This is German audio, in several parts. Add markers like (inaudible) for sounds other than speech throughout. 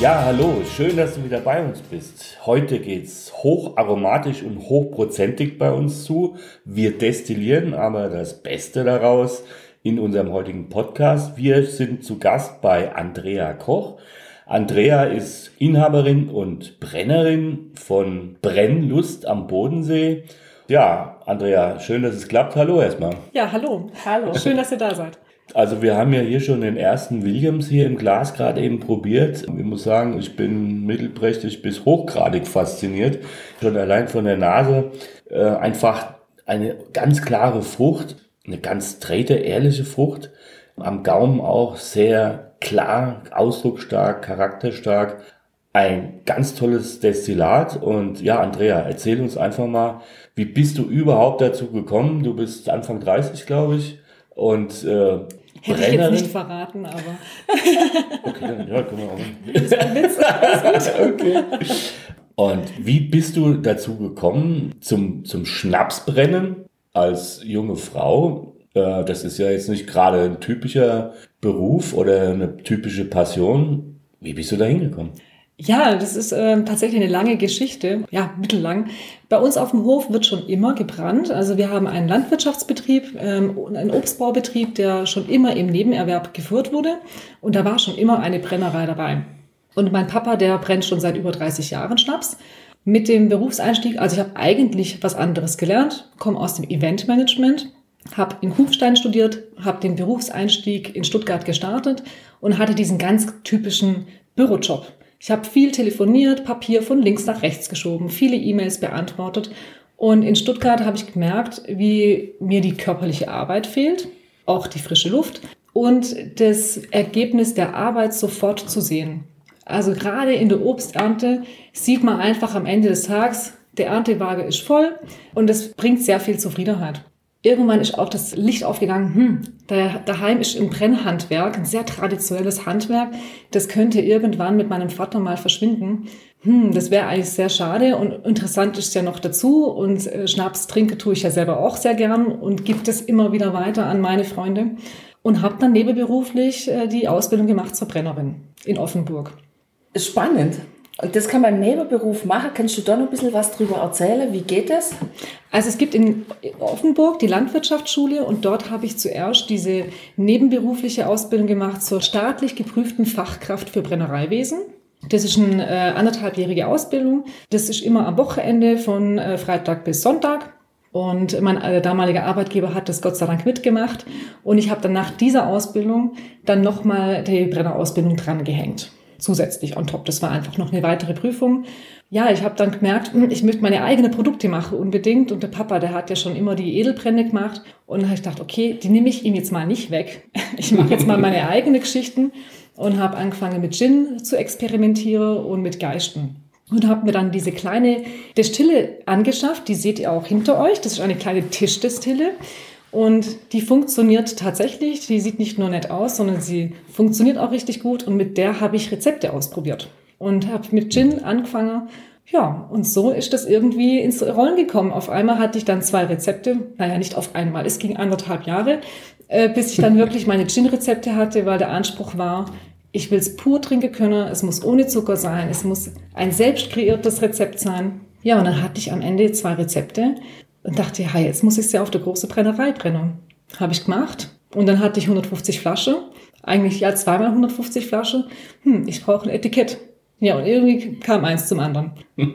Ja, hallo, schön, dass du wieder bei uns bist. Heute geht's hocharomatisch und hochprozentig bei uns zu. Wir destillieren aber das Beste daraus in unserem heutigen Podcast. Wir sind zu Gast bei Andrea Koch. Andrea ist Inhaberin und Brennerin von Brennlust am Bodensee. Ja, Andrea, schön, dass es klappt. Hallo erstmal. Ja, hallo. Hallo. Schön, dass ihr da seid. Also wir haben ja hier schon den ersten Williams hier im Glas gerade eben probiert. Ich muss sagen, ich bin mittelprächtig bis hochgradig fasziniert. Schon allein von der Nase äh, einfach eine ganz klare Frucht, eine ganz straighte, ehrliche Frucht. Am Gaumen auch sehr klar, ausdrucksstark, charakterstark. Ein ganz tolles Destillat. Und ja, Andrea, erzähl uns einfach mal, wie bist du überhaupt dazu gekommen? Du bist Anfang 30, glaube ich. Und äh, Hätte ich jetzt nicht verraten, aber. (laughs) okay, dann ja, können wir auch. Das ist ein Witz. (laughs) okay. Und wie bist du dazu gekommen zum, zum Schnapsbrennen als junge Frau? Äh, das ist ja jetzt nicht gerade ein typischer Beruf oder eine typische Passion. Wie bist du da hingekommen? Ja, das ist äh, tatsächlich eine lange Geschichte, ja, mittellang. Bei uns auf dem Hof wird schon immer gebrannt. Also wir haben einen Landwirtschaftsbetrieb, ähm, einen Obstbaubetrieb, der schon immer im Nebenerwerb geführt wurde. Und da war schon immer eine Brennerei dabei. Und mein Papa, der brennt schon seit über 30 Jahren Schnaps. Mit dem Berufseinstieg, also ich habe eigentlich was anderes gelernt, komme aus dem Eventmanagement, habe in Kufstein studiert, habe den Berufseinstieg in Stuttgart gestartet und hatte diesen ganz typischen Bürojob. Ich habe viel telefoniert, Papier von links nach rechts geschoben, viele E-Mails beantwortet. Und in Stuttgart habe ich gemerkt, wie mir die körperliche Arbeit fehlt, auch die frische Luft und das Ergebnis der Arbeit sofort zu sehen. Also gerade in der Obsternte sieht man einfach am Ende des Tages, der Erntewaage ist voll und es bringt sehr viel Zufriedenheit irgendwann ist auch das Licht aufgegangen, hm, da, daheim ist ein Brennhandwerk, ein sehr traditionelles Handwerk, das könnte irgendwann mit meinem Vater mal verschwinden. Hm, das wäre eigentlich sehr schade und interessant ist ja noch dazu und äh, Schnaps trinke tue ich ja selber auch sehr gern und gibt es immer wieder weiter an meine Freunde und habe dann nebenberuflich äh, die Ausbildung gemacht zur Brennerin in Offenburg. Spannend. Und das kann man im Nebenberuf machen. Kannst du da noch ein bisschen was drüber erzählen? Wie geht das? Also es gibt in Offenburg die Landwirtschaftsschule und dort habe ich zuerst diese nebenberufliche Ausbildung gemacht zur staatlich geprüften Fachkraft für Brennereiwesen. Das ist eine äh, anderthalbjährige Ausbildung. Das ist immer am Wochenende von äh, Freitag bis Sonntag. Und mein äh, damaliger Arbeitgeber hat das Gott sei Dank mitgemacht. Und ich habe dann nach dieser Ausbildung dann nochmal die Brennerausbildung dran gehängt zusätzlich on top. Das war einfach noch eine weitere Prüfung. Ja, ich habe dann gemerkt, hm, ich möchte meine eigenen Produkte machen unbedingt. Und der Papa, der hat ja schon immer die Edelbrände gemacht. Und dann habe ich gedacht, okay, die nehme ich ihm jetzt mal nicht weg. (laughs) Ich mache jetzt mal meine (laughs) eigenen Geschichten und habe angefangen mit Gin zu experimentieren und mit Geisten. Und habe mir dann diese kleine Destille angeschafft, die seht ihr auch hinter euch. Das ist eine kleine Tischdestille. Und die funktioniert tatsächlich. Die sieht nicht nur nett aus, sondern sie funktioniert auch richtig gut. Und mit der habe ich Rezepte ausprobiert und habe mit Gin angefangen. Ja, und so ist das irgendwie ins Rollen gekommen. Auf einmal hatte ich dann zwei Rezepte. Naja, nicht auf einmal. Es ging anderthalb Jahre, äh, bis ich dann (laughs) wirklich meine Gin-Rezepte hatte, weil der Anspruch war, ich will es pur trinken können. Es muss ohne Zucker sein. Es muss ein selbst kreiertes Rezept sein. Ja, und dann hatte ich am Ende zwei Rezepte und dachte, ja, jetzt muss ich es ja auf der großen Brennerei brennen. Habe ich gemacht. Und dann hatte ich 150 Flaschen. Eigentlich ja zweimal 150 Flaschen. Hm, ich brauche ein Etikett. Ja, und irgendwie kam eins zum anderen. (laughs)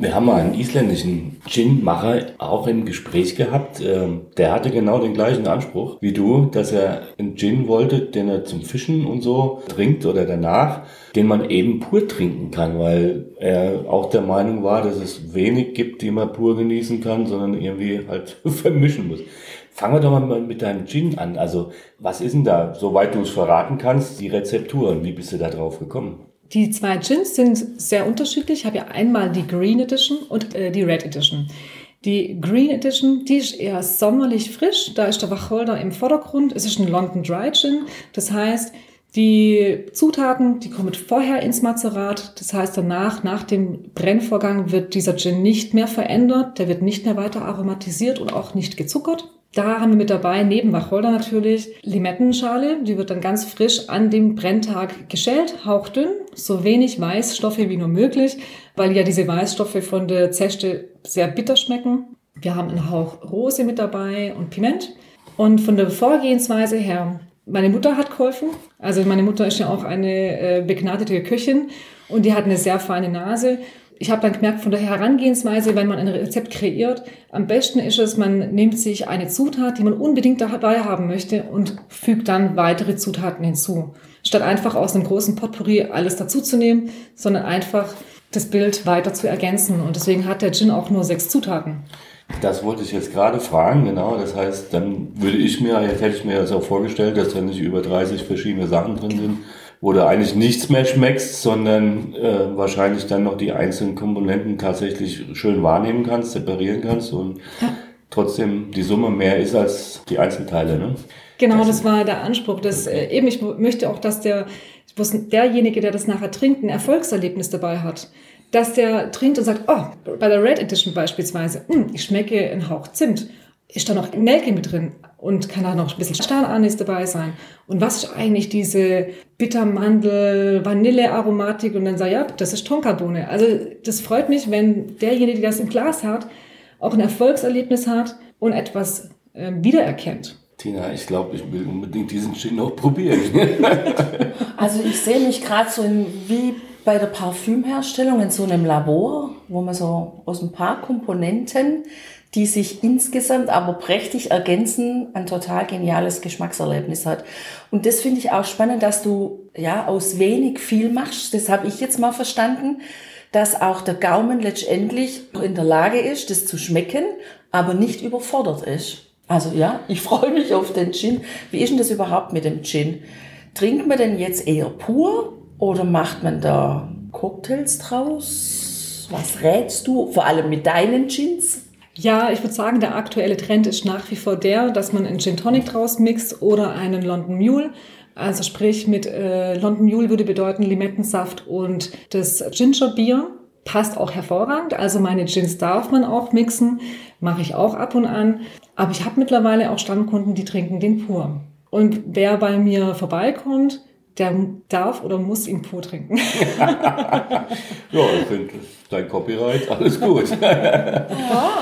Wir haben mal einen isländischen Gin-Macher auch im Gespräch gehabt. Ähm, der hatte genau den gleichen Anspruch wie du, dass er einen Gin wollte, den er zum Fischen und so trinkt oder danach, den man eben pur trinken kann, weil er auch der Meinung war, dass es wenig gibt, die man pur genießen kann, sondern irgendwie halt (laughs) vermischen muss. Fangen wir doch mal mit deinem Gin an. Also, was ist denn da, soweit du es verraten kannst, die Rezepturen? Wie bist du da drauf gekommen? Die zwei Gins sind sehr unterschiedlich. Ich habe ja einmal die Green Edition und äh, die Red Edition. Die Green Edition, die ist eher sommerlich frisch. Da ist der Wacholder im Vordergrund. Es ist ein London Dry Gin. Das heißt, die Zutaten, die kommen vorher ins Mazerat. Das heißt, danach, nach dem Brennvorgang, wird dieser Gin nicht mehr verändert. Der wird nicht mehr weiter aromatisiert und auch nicht gezuckert. Da haben wir mit dabei, neben Wacholder natürlich, Limettenschale. Die wird dann ganz frisch an dem Brenntag geschält, hauchdünn, so wenig Weißstoffe wie nur möglich, weil ja diese Weißstoffe von der Zeste sehr bitter schmecken. Wir haben einen Hauch Rose mit dabei und Piment. Und von der Vorgehensweise her, meine Mutter hat geholfen. Also meine Mutter ist ja auch eine äh, begnadete Köchin und die hat eine sehr feine Nase ich habe dann gemerkt, von der Herangehensweise, wenn man ein Rezept kreiert, am besten ist es, man nimmt sich eine Zutat, die man unbedingt dabei haben möchte und fügt dann weitere Zutaten hinzu. Statt einfach aus einem großen Potpourri alles dazuzunehmen, sondern einfach das Bild weiter zu ergänzen. Und deswegen hat der Gin auch nur sechs Zutaten. Das wollte ich jetzt gerade fragen, genau. Das heißt, dann würde ich mir, jetzt hätte ich mir das auch vorgestellt, dass da nicht über 30 verschiedene Sachen drin sind, wo du eigentlich nichts mehr schmeckst, sondern äh, wahrscheinlich dann noch die einzelnen Komponenten tatsächlich schön wahrnehmen kannst, separieren kannst und ja. trotzdem die Summe mehr ist als die Einzelteile. Ne? Genau, das, war der Anspruch. Dass, äh, eben, ich möchte auch, dass der, derjenige, der das nachher trinkt, ein Erfolgserlebnis dabei hat. Dass der trinkt und sagt, oh, bei der Red Edition beispielsweise, hm, ich schmecke einen Hauch Zimt ist da noch Nelke mit drin und kann da noch ein bisschen Stahlanis dabei sein. Und was ist eigentlich diese Bittermandel, Vanillearomatik? Und dann sage ich, ja, das ist Tonkabohne. Also das freut mich, wenn derjenige, der das im Glas hat, auch ein Erfolgserlebnis hat und etwas äh, wiedererkennt. Tina, ich glaube, ich will unbedingt diesen Gin noch probieren. (laughs) also ich sehe mich gerade so in, wie bei der Parfümherstellung in so einem Labor, wo man so aus ein paar Komponenten die sich insgesamt aber prächtig ergänzen, ein total geniales Geschmackserlebnis hat. Und das finde ich auch spannend, dass du ja aus wenig viel machst. Das habe ich jetzt mal verstanden, dass auch der Gaumen letztendlich in der Lage ist, das zu schmecken, aber nicht überfordert ist. Also ja, ich (laughs) freue mich auf den Gin. Wie ist denn das überhaupt mit dem Gin? Trinkt man den jetzt eher pur oder macht man da Cocktails draus? Was rätst du? Vor allem mit deinen Gins? Ja, ich würde sagen, der aktuelle Trend ist nach wie vor der, dass man einen Gin Tonic draus mixt oder einen London Mule. Also sprich mit äh, London Mule würde bedeuten Limettensaft und das Ginger Bier. Passt auch hervorragend. Also meine Gins darf man auch mixen, mache ich auch ab und an. Aber ich habe mittlerweile auch Stammkunden, die trinken den pur. Und wer bei mir vorbeikommt, der darf oder muss ihn pur trinken. (laughs) ja, ich finde, dein Copyright, alles gut. (laughs) ja,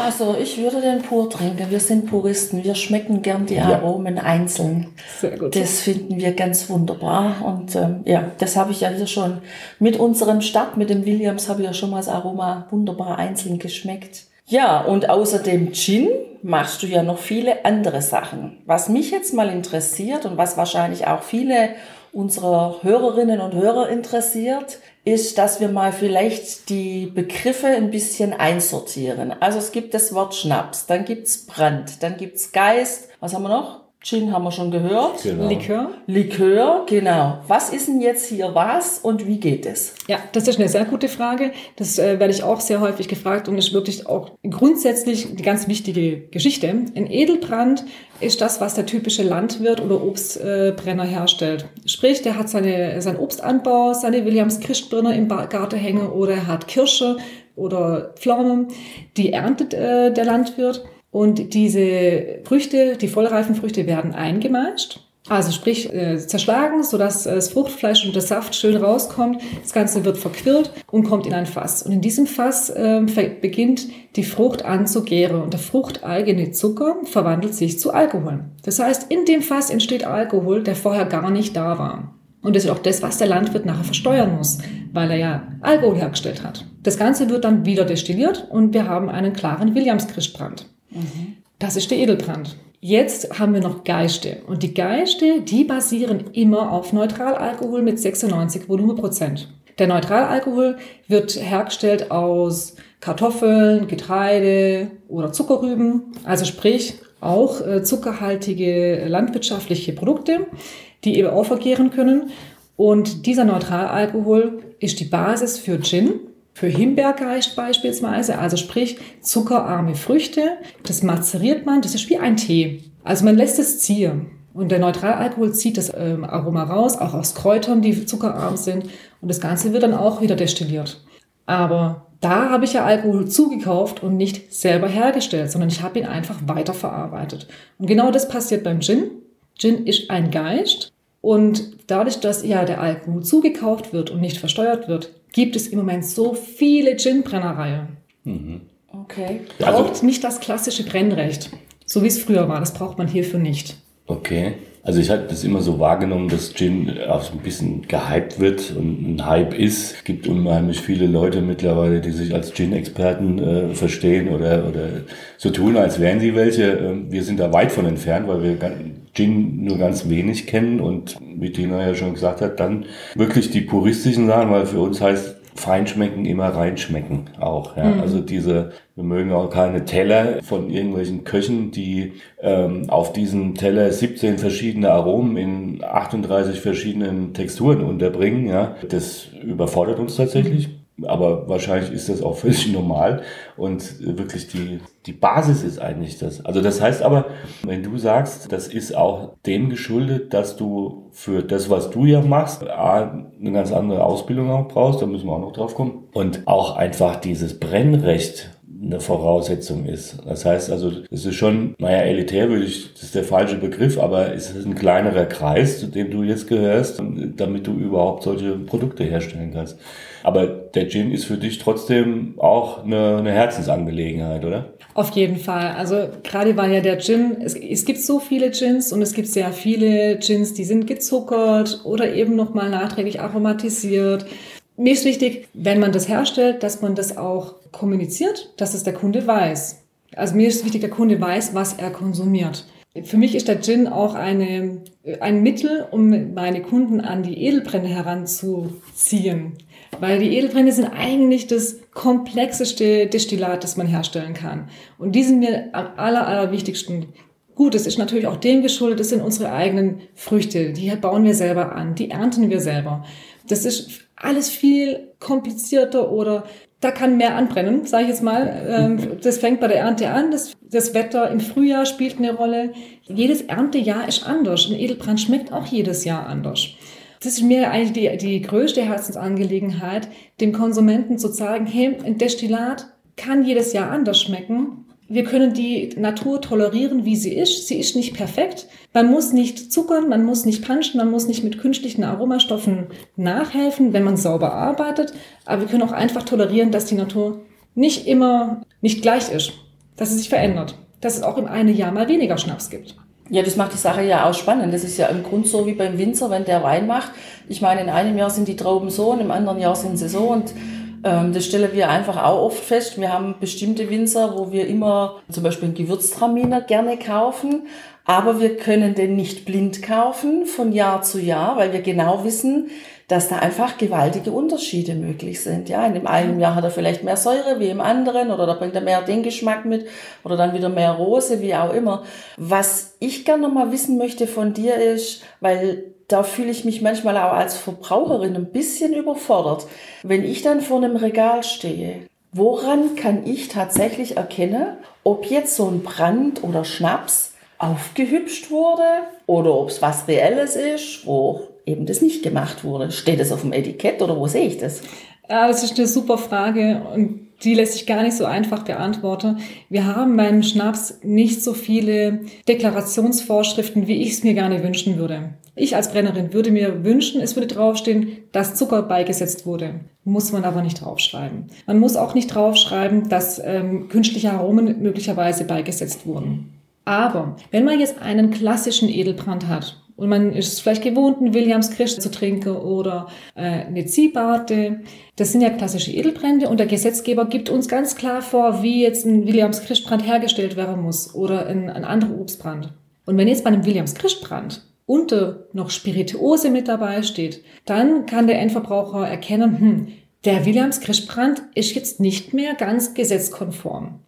also ich würde den pur trinken. Wir sind Puristen, wir schmecken gern die Aromen ja. einzeln. Sehr gut. Das finden wir ganz wunderbar. Und ähm, ja, das habe ich ja hier schon mit unserem Start, mit dem Williams, habe ich ja schon mal das Aroma wunderbar einzeln geschmeckt. Ja, und außer dem Gin machst du ja noch viele andere Sachen. Was mich jetzt mal interessiert und was wahrscheinlich auch viele unserer Hörerinnen und Hörer interessiert, ist, dass wir mal vielleicht die Begriffe ein bisschen einsortieren. Also es gibt das Wort Schnaps, dann gibt's Brand, dann gibt's Geist. Was haben wir noch? Gin haben wir schon gehört. Genau. Likör. Likör, genau. Was ist denn jetzt hier was und wie geht es? Ja, das ist eine sehr gute Frage. Das äh, werde ich auch sehr häufig gefragt und ist wirklich auch grundsätzlich die ganz wichtige Geschichte. Ein Edelbrand ist das, was der typische Landwirt oder Obstbrenner äh, herstellt. Sprich, der hat seine, seinen Obstanbau, seine Williams Christbrenner im Garten hängen oder er hat Kirsche oder Pflaumen. Die erntet äh, der Landwirt und diese Früchte, die vollreifen Früchte werden eingemeischt. Also sprich äh, zerschlagen, sodass äh, das Fruchtfleisch und der Saft schön rauskommt. Das Ganze wird verquirlt und kommt in ein Fass. Und in diesem Fass äh, beginnt die Frucht an zu gären. Und der fruchteigene Zucker verwandelt sich zu Alkohol. Das heißt, in dem Fass entsteht Alkohol, der vorher gar nicht da war. Und das ist auch das, was der Landwirt nachher versteuern muss, weil er ja Alkohol hergestellt hat. Das Ganze wird dann wieder destilliert und wir haben einen klaren Williams-Christbrand. Das ist der Edelbrand. Jetzt haben wir noch Geiste. Und die Geiste, die basieren immer auf Neutralalkohol mit 96 Volumenprozent. Der Neutralalkohol wird hergestellt aus Kartoffeln, Getreide oder Zuckerrüben, also sprich auch äh, zuckerhaltige landwirtschaftliche Produkte, die eben auch vergehren können. Und dieser Neutralalkohol ist die Basis für Gin, für Himbeergeist beispielsweise, also sprich zuckerarme Früchte. Das mazeriert man, das ist wie ein Tee. Also man lässt es ziehen. Und der Neutralalkohol zieht das ähm, Aroma raus, auch aus Kräutern, die zuckerarm sind. Und das Ganze wird dann auch wieder destilliert. Aber da habe ich ja Alkohol zugekauft und nicht selber hergestellt, sondern ich habe ihn einfach weiterverarbeitet. Und genau das passiert beim Gin. Gin ist ein Geist und dadurch, dass ja der Alkohol zugekauft wird und nicht versteuert wird, gibt es im Moment so viele Gin-Brennereien. Mhm. Okay. Also braucht also, nicht das klassische Brennrecht, so wie es früher war. Das braucht man hierfür nicht. Okay. Also ich habe das immer so wahrgenommen, dass Gin auch so ein bisschen gehypt wird und ein Hype ist. Es gibt unheimlich viele Leute mittlerweile, die sich als Gin-Experten äh, verstehen oder, oder so tun, als wären sie welche. Ähm, wir sind da weit von entfernt, weil wir Gin nur ganz wenig kennen und wie Tina ja schon gesagt hat, dann wirklich die puristischen Sachen, weil für uns heißt Feinschmecken immer reinschmecken auch. Ja. Mhm. Also diese, wir mögen auch keine Teller von irgendwelchen Köchen, die ähm, auf diesen Teller 17 verschiedene Aromen in 38 verschiedenen Texturen unterbringen. Ja. Das überfordert uns tatsächlich. Aber wahrscheinlich ist das auch völlig (laughs) normal und wirklich die, die Basis ist eigentlich das. Also das heißt aber, wenn du sagst, das ist auch dem geschuldet, dass du für das, was du ja machst, eine ganz andere Ausbildung auch brauchst, da müssen wir auch noch drauf kommen. Und auch einfach dieses Brennrecht eine Voraussetzung ist. Das heißt also, es ist schon, naja, elitär würde ich, das ist der falsche Begriff, aber es ist ein kleinerer Kreis, zu dem du jetzt gehörst, damit du überhaupt solche Produkte herstellen kannst. Aber der Gin ist für dich trotzdem auch eine, eine Herzensangelegenheit, oder? Auf jeden Fall. Also gerade weil ja der Gin, es, es gibt so viele Gins und es gibt sehr viele Gins, die sind gezuckert oder eben nochmal nachträglich aromatisiert. Mir ist wichtig, wenn man das herstellt, dass man das auch kommuniziert, dass es der Kunde weiß. Also mir ist wichtig, der Kunde weiß, was er konsumiert. Für mich ist der Gin auch eine, ein Mittel, um meine Kunden an die Edelbrände heranzuziehen. Weil die Edelbrände sind eigentlich das komplexeste Destillat, das man herstellen kann. Und die sind mir am aller, allerwichtigsten. Gut, es ist natürlich auch dem geschuldet, das sind unsere eigenen Früchte. Die bauen wir selber an, die ernten wir selber. Das ist alles viel komplizierter oder da kann mehr anbrennen, sage ich jetzt mal. Ähm, das fängt bei der Ernte an. Das, das Wetter im Frühjahr spielt eine Rolle. Jedes Erntejahr ist anders. Ein Edelbrand schmeckt auch jedes Jahr anders. Das ist mir eigentlich die, die größte Herzensangelegenheit, dem Konsumenten zu sagen, hey, ein Destillat kann jedes Jahr anders schmecken. Wir können die Natur tolerieren, wie sie ist. Sie ist nicht perfekt. Man muss nicht zuckern, man muss nicht punchen, man muss nicht mit künstlichen Aromastoffen nachhelfen, wenn man sauber arbeitet. Aber wir können auch einfach tolerieren, dass die Natur nicht immer nicht gleich ist, dass sie sich verändert, dass es auch im einen Jahr mal weniger Schnaps gibt. Ja, das macht die Sache ja auch spannend. Das ist ja im Grunde so wie beim Winzer, wenn der Wein macht. Ich meine, in einem Jahr sind die Trauben so und im anderen Jahr sind sie so und das stellen wir einfach auch oft fest. Wir haben bestimmte Winzer, wo wir immer zum Beispiel einen Gewürztraminer gerne kaufen, aber wir können den nicht blind kaufen von Jahr zu Jahr, weil wir genau wissen, dass da einfach gewaltige Unterschiede möglich sind. Ja, in dem einen Jahr hat er vielleicht mehr Säure wie im anderen oder da bringt er mehr den Geschmack mit oder dann wieder mehr Rose, wie auch immer. Was ich gerne noch mal wissen möchte von dir ist, weil da fühle ich mich manchmal auch als Verbraucherin ein bisschen überfordert. Wenn ich dann vor einem Regal stehe, woran kann ich tatsächlich erkennen, ob jetzt so ein Brand oder Schnaps aufgehübscht wurde oder ob es was Reelles ist, wo eben das nicht gemacht wurde. Steht es auf dem Etikett oder wo sehe ich das? Ja, das ist eine super Frage und die lässt sich gar nicht so einfach beantworten. Wir haben beim Schnaps nicht so viele Deklarationsvorschriften, wie ich es mir gerne wünschen würde. Ich als Brennerin würde mir wünschen, es würde draufstehen, dass Zucker beigesetzt wurde. Muss man aber nicht draufschreiben. Man muss auch nicht draufschreiben, dass ähm, künstliche Aromen möglicherweise beigesetzt wurden. Aber wenn man jetzt einen klassischen Edelbrand hat und man ist vielleicht gewohnt, einen Williams Christ zu trinken oder äh, eine Ziehbarte. Das sind ja klassische Edelbrände und der Gesetzgeber gibt uns ganz klar vor, wie jetzt ein Williams Christbrand hergestellt werden muss oder ein, ein anderer Obstbrand. Und wenn jetzt bei einem Williams Christbrand unter noch Spirituose mit dabei steht, dann kann der Endverbraucher erkennen, hm, der Williams Christbrand ist jetzt nicht mehr ganz gesetzkonform.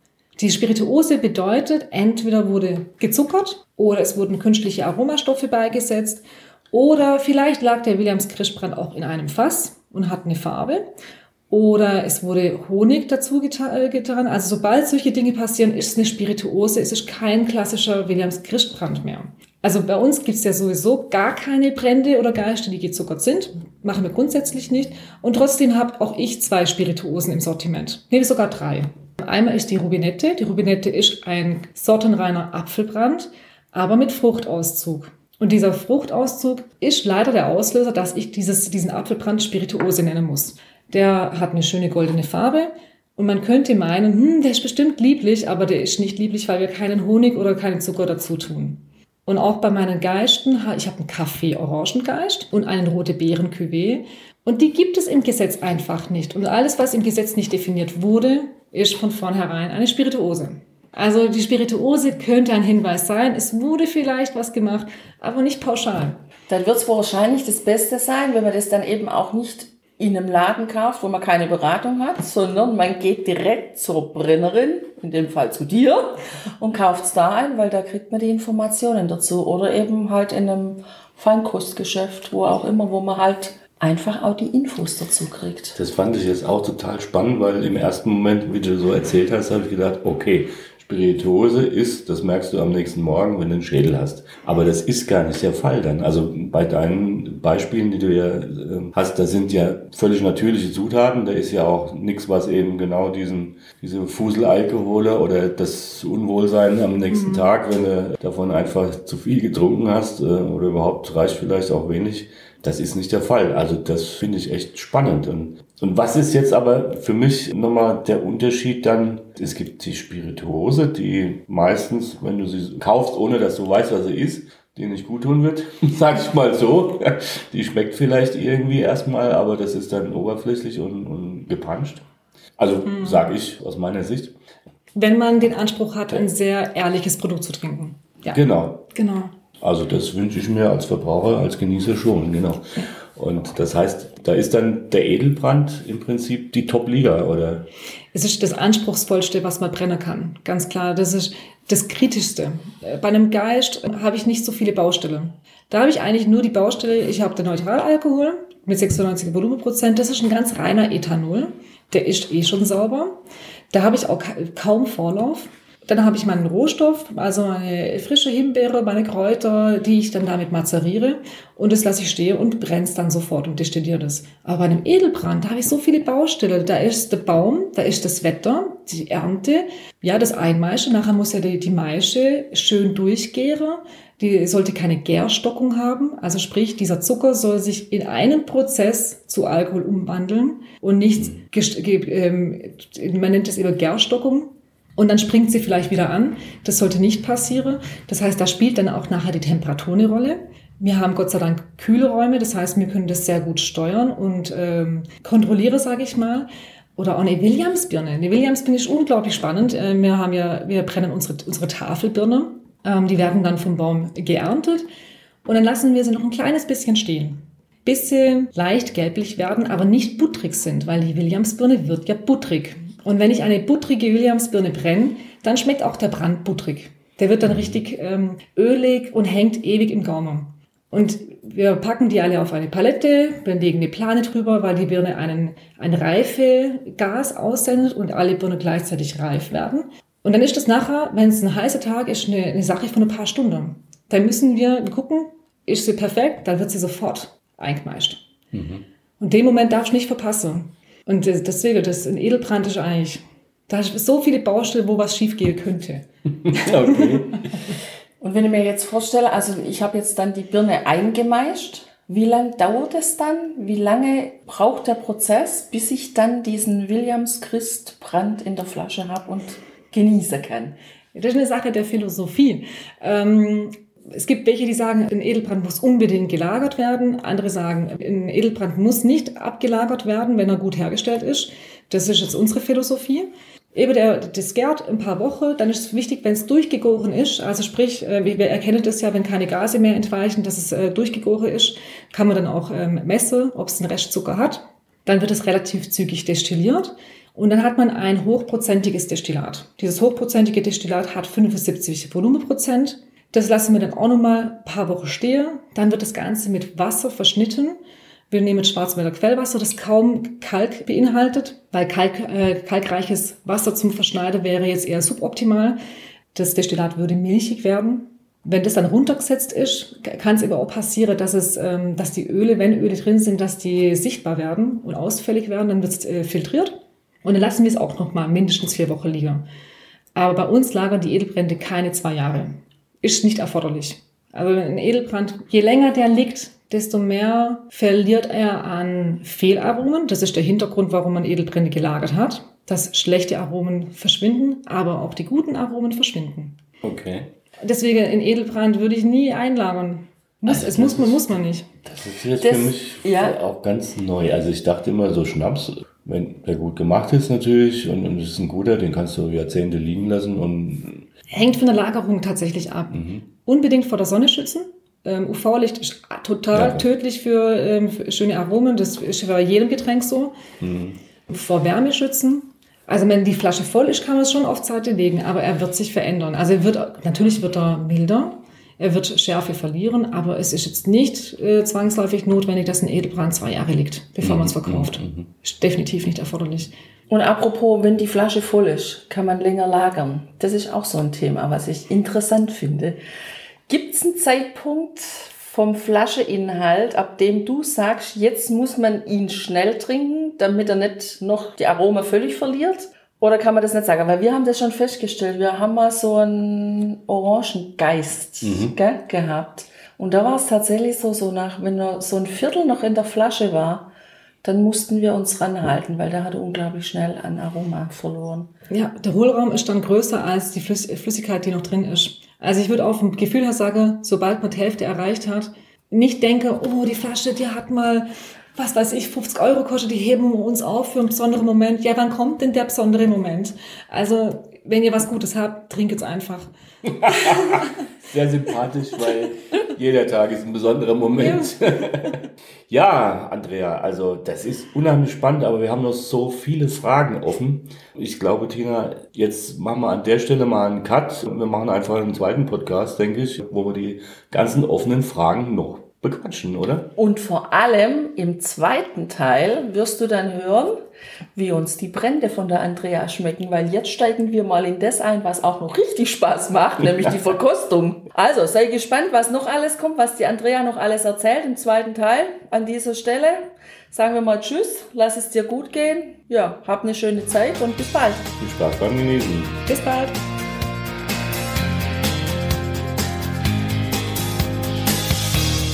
Die Spirituose bedeutet, entweder wurde gezuckert oder es wurden künstliche Aromastoffe beigesetzt Oder vielleicht lag der Williams Kirschbrand auch in einem Fass und hat eine Farbe. Oder es wurde Honig dazu äh, getan. Also sobald solche Dinge passieren, ist es eine Spirituose, es ist kein klassischer Williams Kirschbrand mehr. Also bei uns gibt es ja sowieso gar keine Brände oder Geister, die gezuckert sind. Machen wir grundsätzlich nicht. Und trotzdem habe auch ich zwei Spirituosen im Sortiment. Nee, sogar drei. Einmal ist die Rubinette. Die Rubinette ist ein sortenreiner Apfelbrand, aber mit Fruchtauszug. Und dieser Fruchtauszug ist leider der Auslöser, dass ich dieses, diesen Apfelbrand Spirituose nennen muss. Der hat eine schöne goldene Farbe, und man könnte meinen, hm, der ist bestimmt lieblich, aber der ist nicht lieblich, weil wir keinen Honig oder keinen Zucker dazu tun. Und auch bei meinen Geisten, ich habe einen Kaffee-Orangengeist und einen rote beeren -Cuvée. Und die gibt es im Gesetz einfach nicht. Und alles, was im Gesetz nicht definiert wurde, ist von vornherein eine Spirituose. Also die Spirituose könnte ein Hinweis sein. Es wurde vielleicht was gemacht, aber nicht pauschal. Dann wird es wahrscheinlich das Beste sein, wenn man das dann eben auch nicht in einem Laden kauft, wo man keine Beratung hat, sondern man geht direkt zur Brennerin, in dem Fall zu dir, und kauft es da ein, weil da kriegt man die Informationen dazu. Oder eben halt in einem Feinkostgeschäft, wo auch immer, wo man halt einfach auch die Infos dazu kriegt. Das fand ich jetzt auch total spannend, weil im ersten Moment, wie du so erzählt hast, habe ich gedacht, okay, Spirituose ist, das merkst du am nächsten Morgen, wenn du einen Schädel hast. Aber das ist gar nicht der Fall dann. Also bei deinen Beispielen, die du ja ähm, hast, da sind ja völlig natürliche Zutaten. Da ist ja auch nichts, was eben genau diesen, diese Fuselalkohole oder das Unwohlsein am nächsten mhm. Tag, wenn du davon einfach zu viel getrunken hast äh, oder überhaupt reicht vielleicht auch wenig. Das ist nicht der Fall. Also das finde ich echt spannend. Und und was ist jetzt aber für mich nochmal der Unterschied dann? Es gibt die Spirituose, die meistens, wenn du sie kaufst, ohne dass du weißt, was sie ist, die nicht gut tun wird, (laughs) sag ich mal so. Die schmeckt vielleicht irgendwie erstmal, aber das ist dann oberflächlich und, und gepanscht. Also mhm. sage ich aus meiner Sicht. Wenn man den Anspruch hat, ein sehr ehrliches Produkt zu trinken. Ja. Genau. Genau. Also das wünsche ich mir als Verbraucher, als Genießer schon, genau. Und das heißt, da ist dann der Edelbrand im Prinzip die Top-Liga, oder? Es ist das Anspruchsvollste, was man brennen kann. Ganz klar. Das ist das Kritischste. Bei einem Geist habe ich nicht so viele Baustellen. Da habe ich eigentlich nur die Baustelle, ich habe den Neutralalkohol mit 96 Volumenprozent. Das ist ein ganz reiner Ethanol. Der ist eh schon sauber. Da habe ich auch kaum Vorlauf. Dann habe ich meinen Rohstoff, also meine frische Himbeere, meine Kräuter, die ich dann damit mazeriere und das lasse ich stehen und brenne es dann sofort und destilliere das. Aber bei einem Edelbrand, da habe ich so viele Baustelle. Da ist der Baum, da ist das Wetter, die Ernte, ja, das Einmeischen. Nachher muss ja die, die Maische schön durchgären. Die sollte keine Gärstockung haben. Also sprich, dieser Zucker soll sich in einem Prozess zu Alkohol umwandeln und nicht, ähm, man nennt es immer Gärstockung und dann springt sie vielleicht wieder an. Das sollte nicht passieren. Das heißt, da spielt dann auch nachher die Temperatur eine Rolle. Wir haben Gott sei Dank kühle Räume, das heißt, wir können das sehr gut steuern und ähm, kontrolliere, sage ich mal. Oder auch eine Williamsbirne. Eine Williamsbirne ist unglaublich spannend. Äh, wir haben ja, wir brennen unsere, unsere Tafelbirne. Ähm, die werden dann vom Baum geerntet und dann lassen wir sie noch ein kleines bisschen stehen. Bis sie leicht gelblich werden, aber nicht butterig sind, weil die Williamsbirne wird ja butterig. Und wenn ich eine buttrige Williamsbirne brenne, dann schmeckt auch der Brand butrig. Der wird dann richtig ähm, ölig und hängt ewig im Gaumen. Und wir packen die alle auf eine Palette, wir legen eine Plane drüber, weil die Birne einen, ein Reifegas aussendet und alle Birnen gleichzeitig reif werden. Und dann ist das nachher, wenn es ein heißer Tag ist, eine, eine Sache von ein paar Stunden. Dann müssen wir gucken, ist sie perfekt, dann wird sie sofort eingemeischt. Mhm. Und den Moment darfst du nicht verpassen. Und deswegen, das ein Edelbrand ist eigentlich, da ist so viele Baustellen, wo was schiefgehen könnte. (laughs) okay. (laughs) Und wenn ich mir jetzt vorstelle, also ich habe jetzt dann die Birne eingemeischt, wie lange dauert es dann? Wie lange braucht der Prozess, bis ich dann diesen Williams Christ Brand in der Flasche habe und genießen kann? Das ist eine Sache der Philosophie. Ähm, es gibt welche, die sagen, ein Edelbrand muss unbedingt gelagert werden. Andere sagen, ein Edelbrand muss nicht abgelagert werden, wenn er gut hergestellt ist. Das ist jetzt unsere Philosophie. Eben der, das gärt ein paar Wochen, dann ist es wichtig, wenn es durchgegoren ist, also sprich, äh, wir erkennen das ja, wenn keine Gase mehr entweichen, dass es äh, durchgegoren ist, kann man dann auch ähm, messen, ob es einen Restzucker hat. Dann wird es relativ zügig destilliert und dann hat man ein hochprozentiges Destillat. Dieses hochprozentige Destillat hat 75 Volumenprozent Das lassen wir dann auch nochmal ein paar Wochen stehen. Dann wird das Ganze mit Wasser verschnitten. Wir nehmen Schwarzwälder Quellwasser, das kaum Kalk beinhaltet, weil Kalk, äh, kalkreiches Wasser zum Verschneiden wäre jetzt eher suboptimal. Das Destillat würde milchig werden. Wenn das dann runtergesetzt ist, kann es aber auch passieren, dass, es, ähm, dass die Öle, wenn Öle drin sind, dass die sichtbar werden und ausfällig werden. Dann wird es äh, filtriert und dann lassen wir es auch noch mal mindestens vier Wochen liegen. Aber bei uns lagern die Edelbrände keine zwei Jahre. Ist nicht erforderlich. Also ein Edelbrand, je länger der liegt, desto mehr verliert er an Fehlaromen. Das ist der Hintergrund, warum man Edelbrände gelagert hat. Dass schlechte Aromen verschwinden, aber auch die guten Aromen verschwinden. Okay. Deswegen in Edelbrand würde ich nie einlagern. Muss, Also es muss man, ist- muss man nicht. Das ist jetzt Das- für mich ja. auch ganz neu. Also ich dachte immer so Schnaps, wenn der gut gemacht ist natürlich und, und es ist ein guter, den kannst du Jahrzehnte liegen lassen und Hängt von der Lagerung tatsächlich ab. Unbedingt vor der Sonne schützen. Ähm, UV-Licht ist total Ja. tödlich für, ähm, für schöne Aromen. Das ist bei jedem Getränk so. Vor Wärme schützen. Also wenn die Flasche voll ist, kann man es schon auf Seite legen, aber er wird sich verändern. Also er wird, natürlich wird er milder, er wird Schärfe verlieren, aber es ist jetzt nicht äh, zwangsläufig notwendig, dass ein Edelbrand zwei Jahre liegt, bevor man es verkauft. Ist definitiv nicht erforderlich. Und apropos, wenn die Flasche voll ist, kann man länger lagern. Das ist auch so ein Thema, was ich interessant finde. Gibt es einen Zeitpunkt vom Flascheinhalt, ab dem du sagst, jetzt muss man ihn schnell trinken, damit er nicht noch die Aroma völlig verliert? Oder kann man das nicht sagen? Weil wir haben das schon festgestellt. Wir haben mal so einen Orangengeist gell, gehabt. Und da war es tatsächlich so, so nach, wenn nur so ein Viertel noch in der Flasche war, dann mussten wir uns ranhalten, weil der hatte unglaublich schnell an Aroma verloren. Ja, der Hohlraum ist dann größer als die Flüss Flüssigkeit, die noch drin ist. Also ich würde auch vom Gefühl her sagen, sobald man die Hälfte erreicht hat, nicht denke, oh, die Flasche, die hat mal, was weiß ich, 50 Euro kostet, die heben wir uns auf für einen besonderen Moment. Ja, wann kommt denn der besondere Moment? Also, wenn ihr was Gutes habt, trinkt es einfach. (laughs) sehr sympathisch, weil jeder Tag ist ein besonderer Moment. (laughs) Ja. Andrea, also das ist unheimlich spannend, aber wir haben noch so viele Fragen offen. Ich glaube, Tina, jetzt machen wir an der Stelle mal einen Cut und wir machen einfach einen zweiten Podcast, denke ich, wo wir die ganzen offenen Fragen noch bequatschen, oder? Und vor allem im zweiten Teil wirst du dann hören, wie uns die Brände von der Andrea schmecken, weil jetzt steigen wir mal in das ein, was auch noch richtig Spaß macht, nämlich die (laughs) Verkostung. Also sei gespannt, was noch alles kommt, was die Andrea noch alles erzählt im zweiten Teil. An dieser Stelle sagen wir mal Tschüss, lass es dir gut gehen. Ja, hab eine schöne Zeit und bis bald. Viel Spaß beim Genießen. Bis bald.